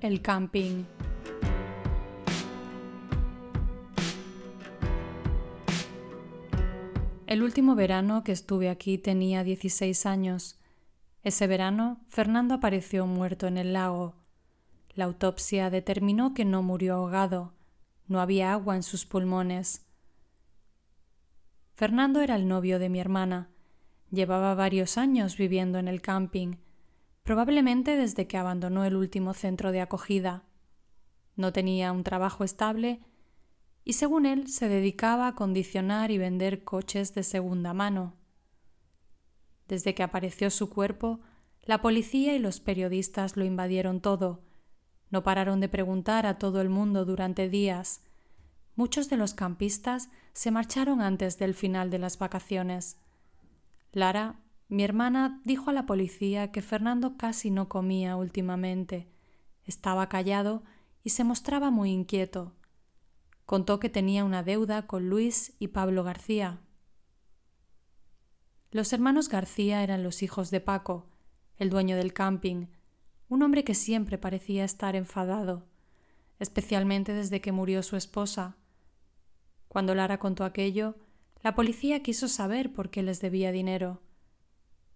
El camping. El último verano que estuve aquí tenía 16 años. Ese verano, Fernando apareció muerto en el lago. La autopsia determinó que no murió ahogado. No había agua en sus pulmones. Fernando era el novio de mi hermana. Llevaba varios años viviendo en el camping, probablemente desde que abandonó el último centro de acogida. No tenía un trabajo estable y según él se dedicaba a condicionar y vender coches de segunda mano. Desde que apareció su cuerpo, la policía y los periodistas lo invadieron todo. No pararon de preguntar a todo el mundo durante días. Muchos de los campistas se marcharon antes del final de las vacaciones. Lara, mi hermana, dijo a la policía que Fernando casi no comía últimamente. Estaba callado y se mostraba muy inquieto. Contó que tenía una deuda con Luis y Pablo García. Los hermanos García eran los hijos de Paco, el dueño del camping, un hombre que siempre parecía estar enfadado, especialmente desde que murió su esposa. Cuando Lara contó aquello, la policía quiso saber por qué les debía dinero.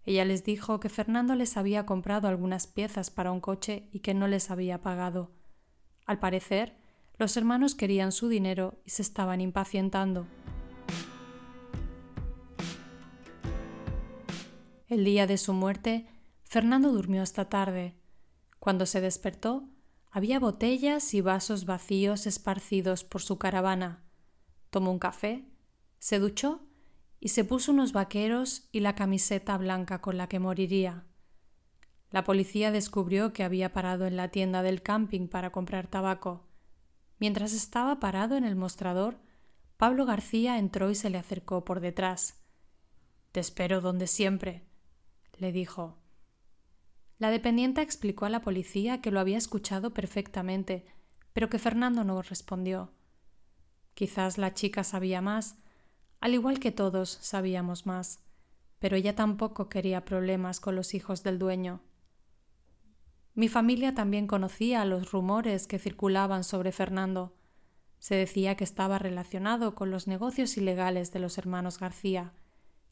Ella les dijo que Fernando les había comprado algunas piezas para un coche y que no les había pagado. Al parecer, los hermanos querían su dinero y se estaban impacientando. El día de su muerte, Fernando durmió hasta tarde. Cuando se despertó, había botellas y vasos vacíos esparcidos por su caravana. Tomó un café, se duchó y se puso unos vaqueros y la camiseta blanca con la que moriría. La policía descubrió que había parado en la tienda del camping para comprar tabaco. Mientras estaba parado en el mostrador, Pablo García entró y se le acercó por detrás. Te espero donde siempre, le dijo. La dependienta explicó a la policía que lo había escuchado perfectamente, pero que Fernando no respondió. Quizás la chica sabía más, al igual que todos sabíamos más, pero ella tampoco quería problemas con los hijos del dueño. Mi familia también conocía los rumores que circulaban sobre Fernando. Se decía que estaba relacionado con los negocios ilegales de los hermanos García,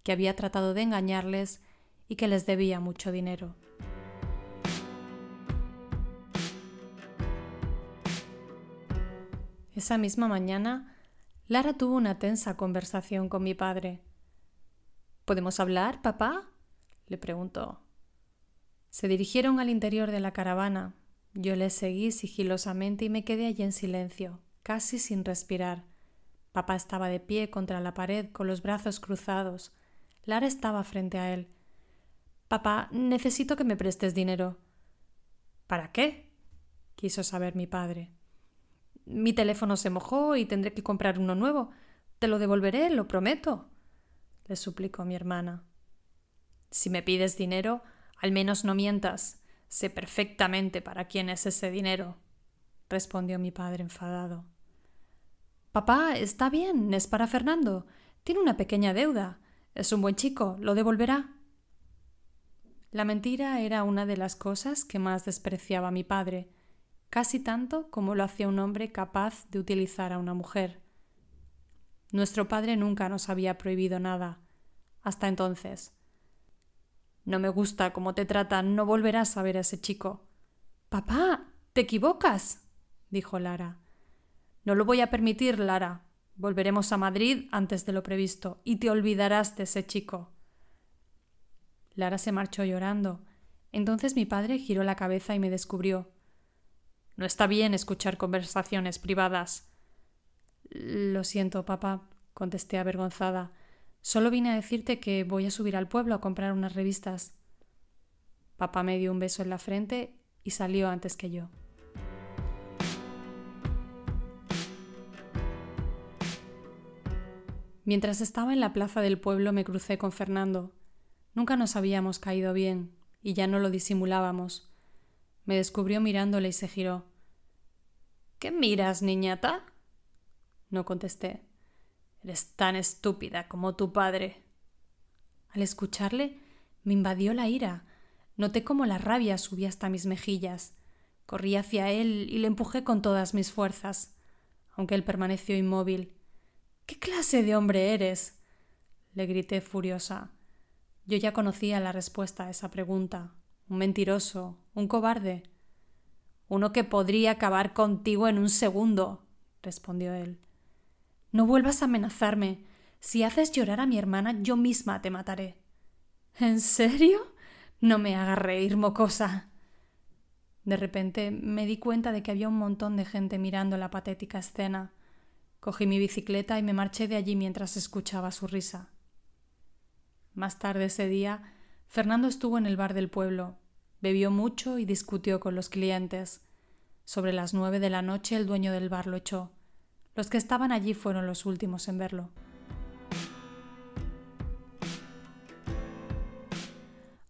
que había tratado de engañarles y que les debía mucho dinero. Esa misma mañana, Lara tuvo una tensa conversación con mi padre. ¿Podemos hablar, papá? le preguntó. Se dirigieron al interior de la caravana. Yo les seguí sigilosamente y me quedé allí en silencio, casi sin respirar. Papá estaba de pie contra la pared con los brazos cruzados. Lara estaba frente a él. Papá, necesito que me prestes dinero. ¿Para qué? quiso saber mi padre. Mi teléfono se mojó y tendré que comprar uno nuevo. Te lo devolveré, lo prometo, le suplicó mi hermana. Si me pides dinero, al menos no mientas. Sé perfectamente para quién es ese dinero, respondió mi padre enfadado. Papá, está bien, es para Fernando. Tiene una pequeña deuda. Es un buen chico, lo devolverá. La mentira era una de las cosas que más despreciaba mi padre, casi tanto como lo hacía un hombre capaz de utilizar a una mujer. Nuestro padre nunca nos había prohibido nada. Hasta entonces. No me gusta cómo te tratan, no volverás a ver a ese chico. Papá, te equivocas, dijo Lara. No lo voy a permitir, Lara. Volveremos a Madrid antes de lo previsto y te olvidarás de ese chico. Lara se marchó llorando. Entonces mi padre giró la cabeza y me descubrió. No está bien escuchar conversaciones privadas. Lo siento, papá, contesté avergonzada. Solo vine a decirte que voy a subir al pueblo a comprar unas revistas. Papá me dio un beso en la frente y salió antes que yo. Mientras estaba en la plaza del pueblo me crucé con Fernando. Nunca nos habíamos caído bien, y ya no lo disimulábamos. Me descubrió mirándole y se giró. ¿Qué miras, niñata? No contesté. Eres tan estúpida como tu padre. Al escucharle, me invadió la ira. Noté cómo la rabia subía hasta mis mejillas. Corrí hacia él y le empujé con todas mis fuerzas, aunque él permaneció inmóvil. ¿Qué clase de hombre eres? le grité furiosa. Yo ya conocía la respuesta a esa pregunta. Un mentiroso, un cobarde. Uno que podría acabar contigo en un segundo, respondió él. No vuelvas a amenazarme. Si haces llorar a mi hermana, yo misma te mataré. ¿En serio? No me hagas reír, mocosa. De repente me di cuenta de que había un montón de gente mirando la patética escena. Cogí mi bicicleta y me marché de allí mientras escuchaba su risa. Más tarde ese día, Fernando estuvo en el bar del pueblo, bebió mucho y discutió con los clientes. Sobre las nueve de la noche el dueño del bar lo echó. Los que estaban allí fueron los últimos en verlo.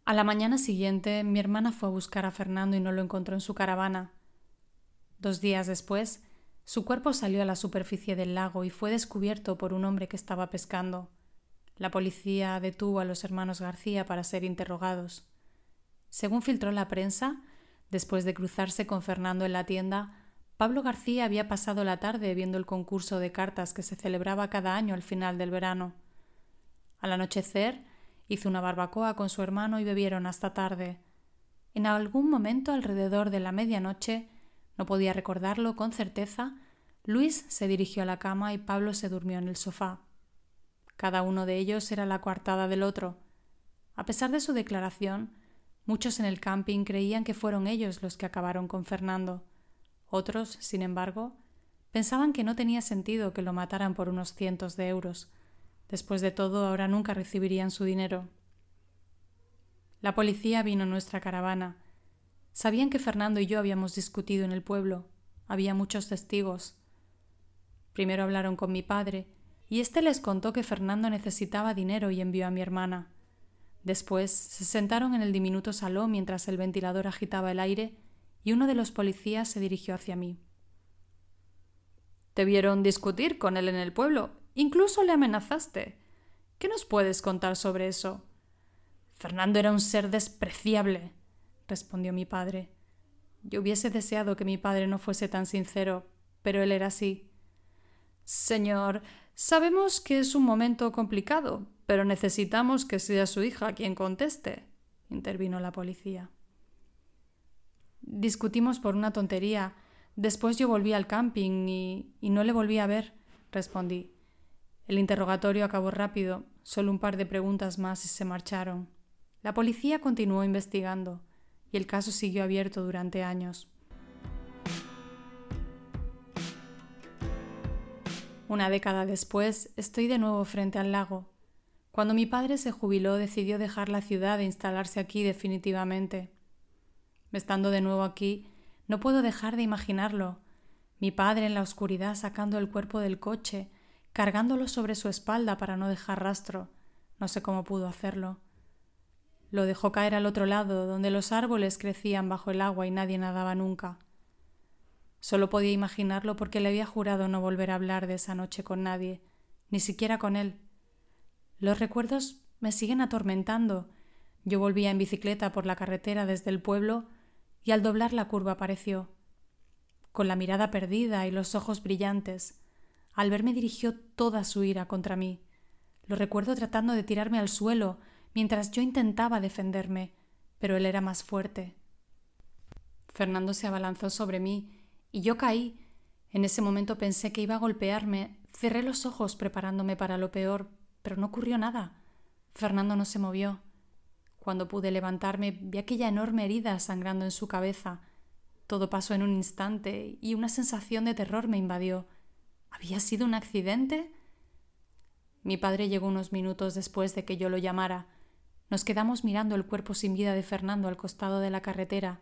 A la mañana siguiente, mi hermana fue a buscar a Fernando y no lo encontró en su caravana. Dos días después, su cuerpo salió a la superficie del lago y fue descubierto por un hombre que estaba pescando. La policía detuvo a los hermanos García para ser interrogados. Según filtró la prensa, después de cruzarse con Fernando en la tienda, Pablo García había pasado la tarde viendo el concurso de cartas que se celebraba cada año al final del verano. Al anochecer, Hizo una barbacoa con su hermano y bebieron hasta tarde. En algún momento alrededor de la medianoche, no podía recordarlo con certeza, Luis se dirigió a la cama y Pablo se durmió en el sofá. Cada uno de ellos era la coartada del otro. A pesar de su declaración, muchos en el camping creían que fueron ellos los que acabaron con Fernando. Otros, sin embargo, pensaban que no tenía sentido que lo mataran por unos cientos de euros, Después de todo, ahora nunca recibirían su dinero. La policía vino a nuestra caravana. Sabían que Fernando y yo habíamos discutido en el pueblo. Había muchos testigos. Primero hablaron con mi padre, y éste les contó que Fernando necesitaba dinero y envió a mi hermana. Después se sentaron en el diminuto salón mientras el ventilador agitaba el aire y uno de los policías se dirigió hacia mí. Te vieron discutir con él en el pueblo Incluso le amenazaste. ¿Qué nos puedes contar sobre eso? Fernando era un ser despreciable, respondió mi padre. Yo hubiese deseado que mi padre no fuese tan sincero, pero él era así. Señor, sabemos que es un momento complicado, pero necesitamos que sea su hija quien conteste, intervino la policía. Discutimos por una tontería. Después yo volví al camping y, y no le volví a ver, respondí. El interrogatorio acabó rápido, solo un par de preguntas más y se marcharon. La policía continuó investigando y el caso siguió abierto durante años. Una década después, estoy de nuevo frente al lago. Cuando mi padre se jubiló, decidió dejar la ciudad e instalarse aquí definitivamente. Estando de nuevo aquí, no puedo dejar de imaginarlo. Mi padre en la oscuridad sacando el cuerpo del coche, cargándolo sobre su espalda para no dejar rastro. No sé cómo pudo hacerlo. Lo dejó caer al otro lado, donde los árboles crecían bajo el agua y nadie nadaba nunca. Solo podía imaginarlo porque le había jurado no volver a hablar de esa noche con nadie, ni siquiera con él. Los recuerdos me siguen atormentando. Yo volvía en bicicleta por la carretera desde el pueblo y al doblar la curva apareció, con la mirada perdida y los ojos brillantes. Al verme dirigió toda su ira contra mí. Lo recuerdo tratando de tirarme al suelo mientras yo intentaba defenderme, pero él era más fuerte. Fernando se abalanzó sobre mí y yo caí. En ese momento pensé que iba a golpearme. Cerré los ojos preparándome para lo peor, pero no ocurrió nada. Fernando no se movió. Cuando pude levantarme vi aquella enorme herida sangrando en su cabeza. Todo pasó en un instante y una sensación de terror me invadió. ¿Había sido un accidente? Mi padre llegó unos minutos después de que yo lo llamara. Nos quedamos mirando el cuerpo sin vida de Fernando al costado de la carretera.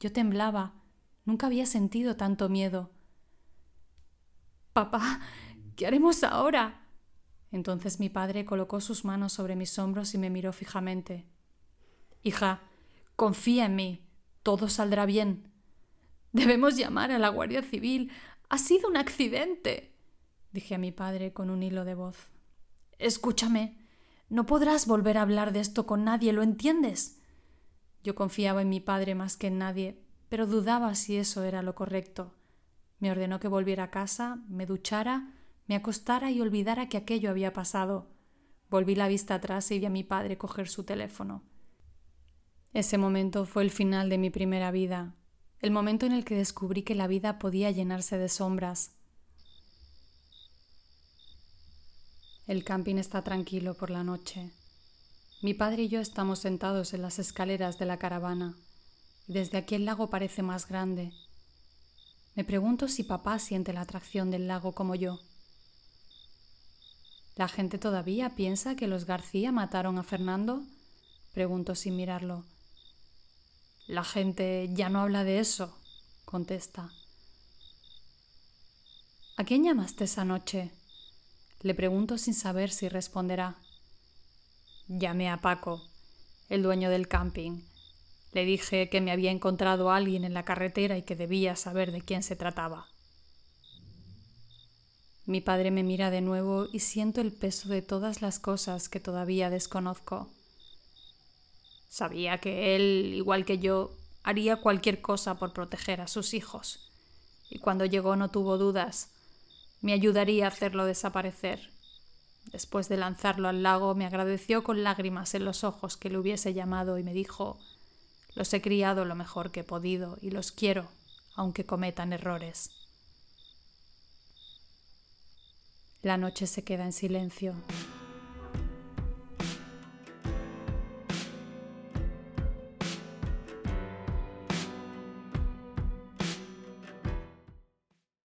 Yo temblaba. Nunca había sentido tanto miedo. Papá, ¿qué haremos ahora? Entonces mi padre colocó sus manos sobre mis hombros y me miró fijamente. Hija, confía en mí. Todo saldrá bien. Debemos llamar a la Guardia Civil, ha sido un accidente, dije a mi padre con un hilo de voz. Escúchame, no podrás volver a hablar de esto con nadie, ¿lo entiendes? Yo confiaba en mi padre más que en nadie, pero dudaba si eso era lo correcto. Me ordenó que volviera a casa, me duchara, me acostara y olvidara que aquello había pasado. Volví la vista atrás y vi a mi padre coger su teléfono. Ese momento fue el final de mi primera vida, el momento en el que descubrí que la vida podía llenarse de sombras. El camping está tranquilo por la noche. Mi padre y yo estamos sentados en las escaleras de la caravana y desde aquí el lago parece más grande. Me pregunto si papá siente la atracción del lago como yo. ¿La gente todavía piensa que los García mataron a Fernando? Pregunto sin mirarlo. La gente ya no habla de eso, contesta. ¿A quién llamaste esa noche? Le pregunto sin saber si responderá. Llamé a Paco, el dueño del camping. Le dije que me había encontrado a alguien en la carretera y que debía saber de quién se trataba. Mi padre me mira de nuevo y siento el peso de todas las cosas que todavía desconozco. Sabía que él, igual que yo, haría cualquier cosa por proteger a sus hijos. Y cuando llegó no tuvo dudas. Me ayudaría a hacerlo desaparecer. Después de lanzarlo al lago, me agradeció con lágrimas en los ojos que le hubiese llamado y me dijo Los he criado lo mejor que he podido y los quiero, aunque cometan errores. La noche se queda en silencio.